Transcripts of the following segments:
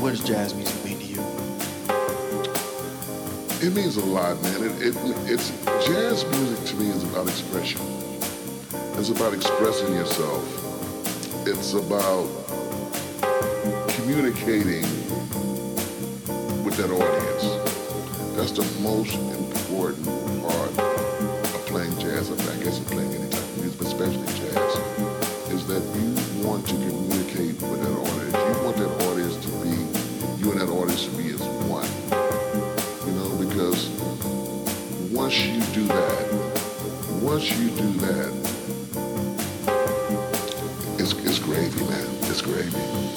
what does jazz music mean to you? It means a lot, man. It, it, it's jazz music to me is about expression. It's about expressing yourself. It's about communicating with that audience. That's the most important once you do that, it's, it's gravy, man. It's gravy.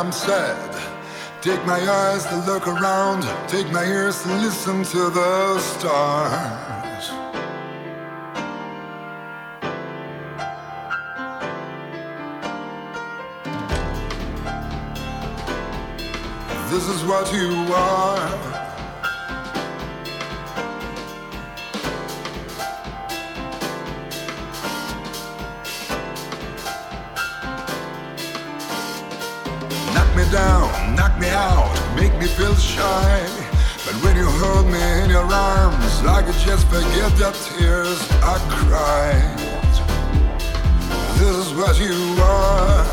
I'm sad. Take my eyes to look around, take my ears to listen to the stars. This is what you are. me feel shy. But when you hold me in your arms, I could just forget the tears I cried. This is what you are.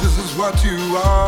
This is what you are.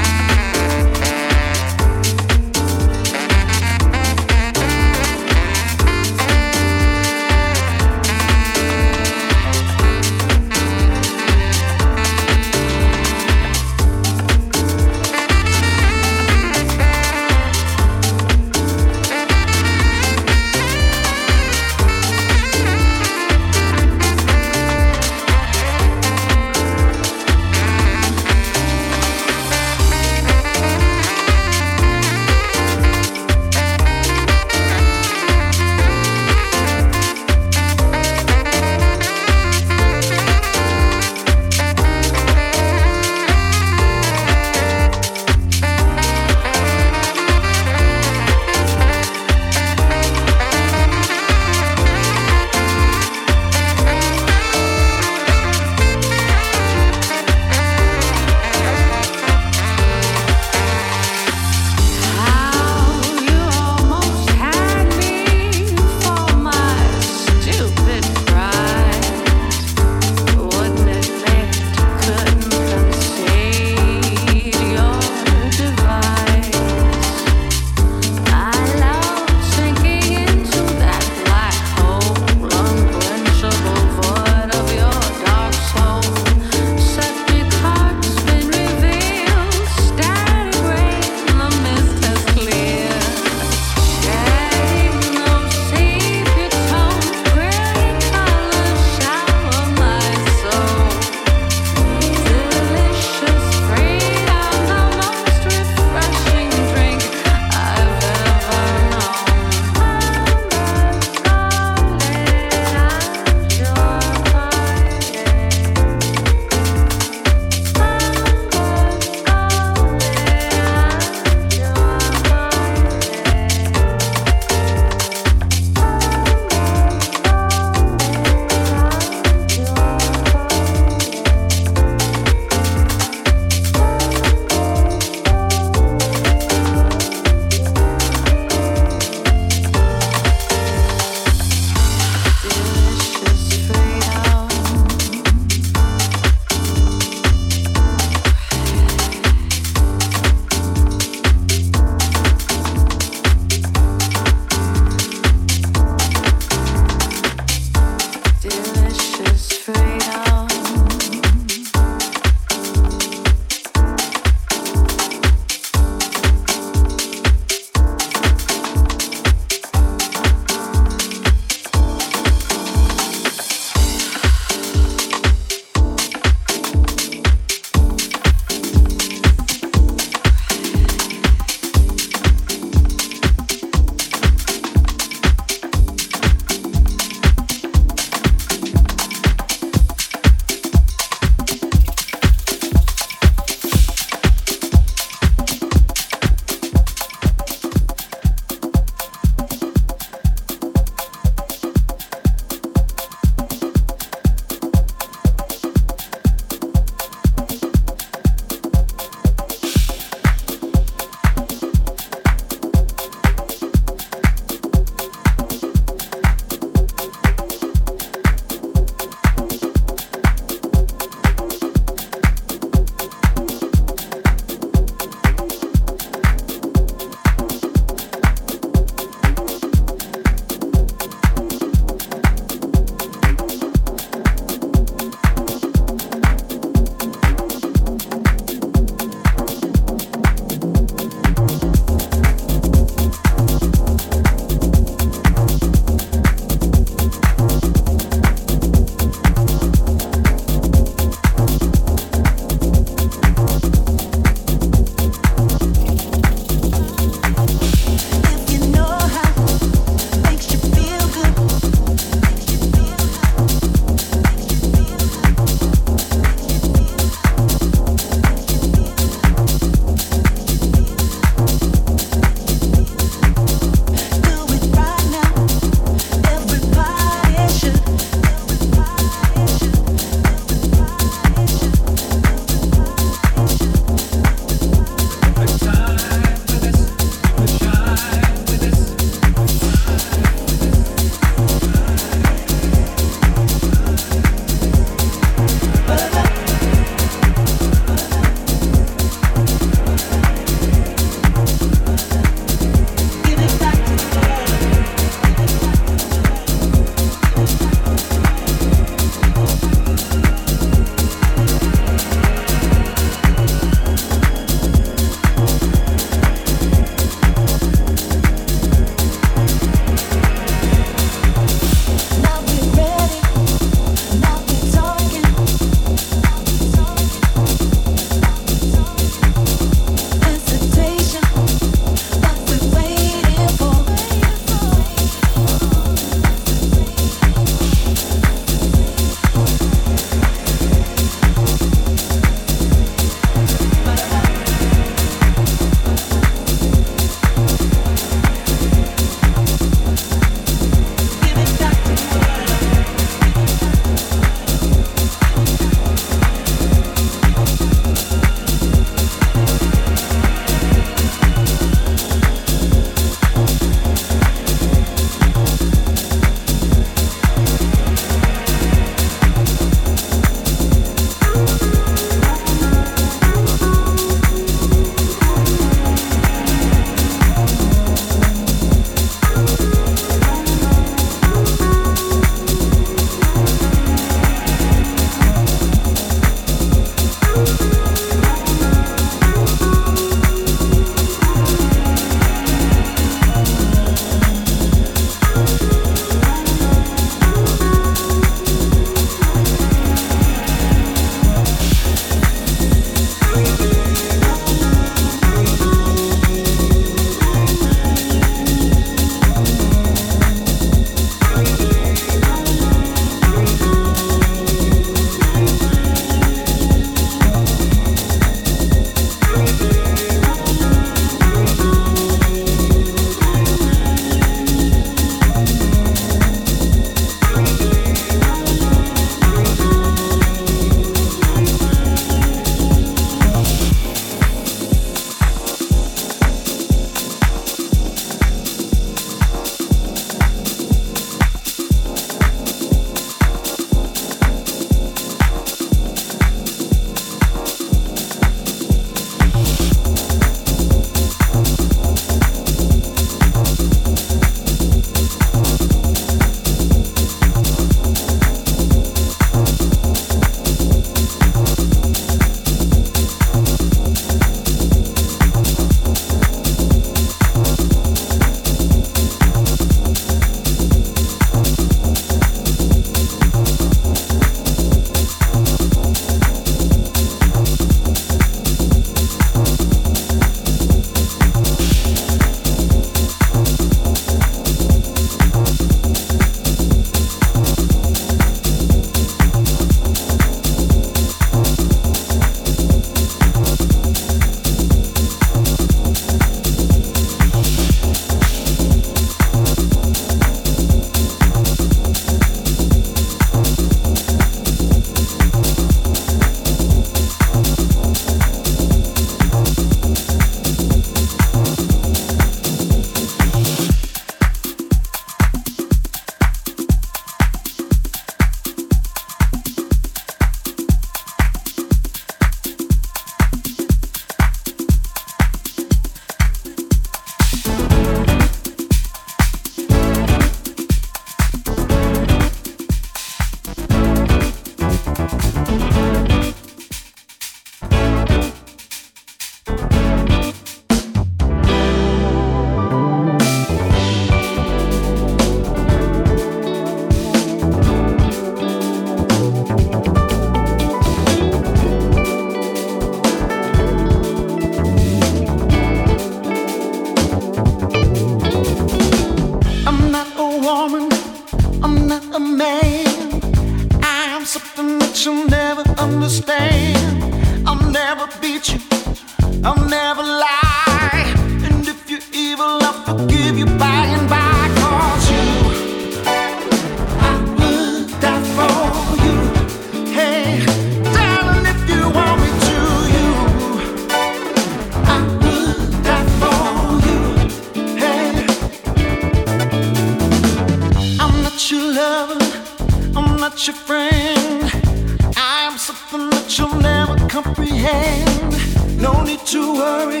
you'll never comprehend. No need to worry,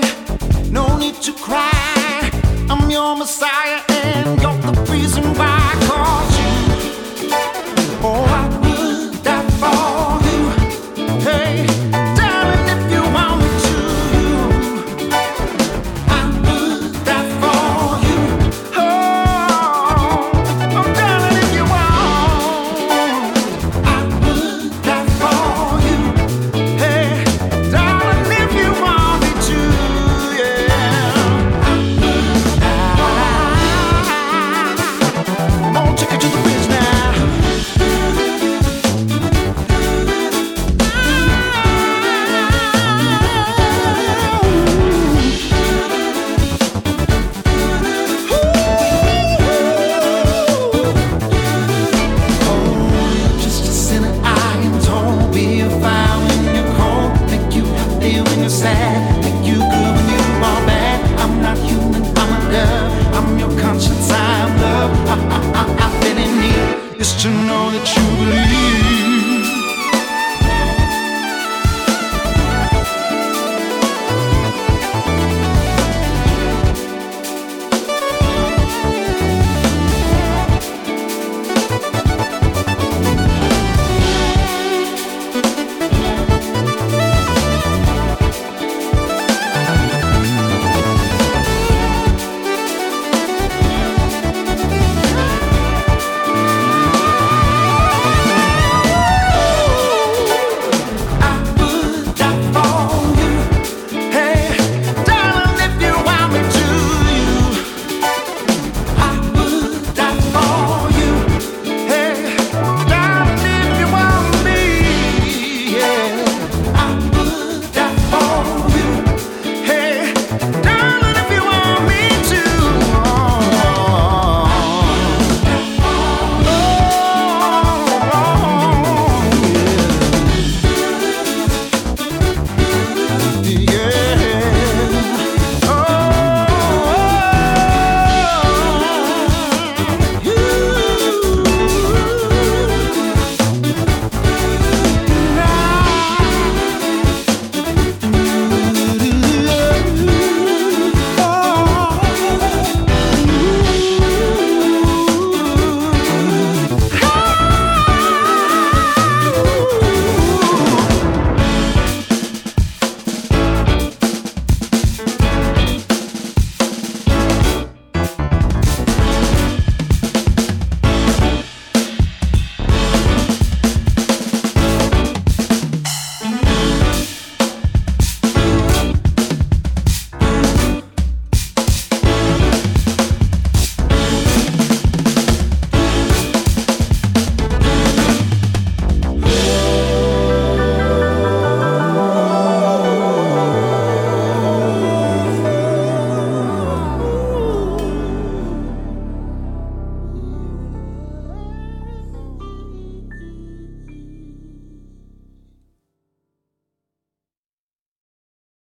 no need to cry. I'm your Messiah.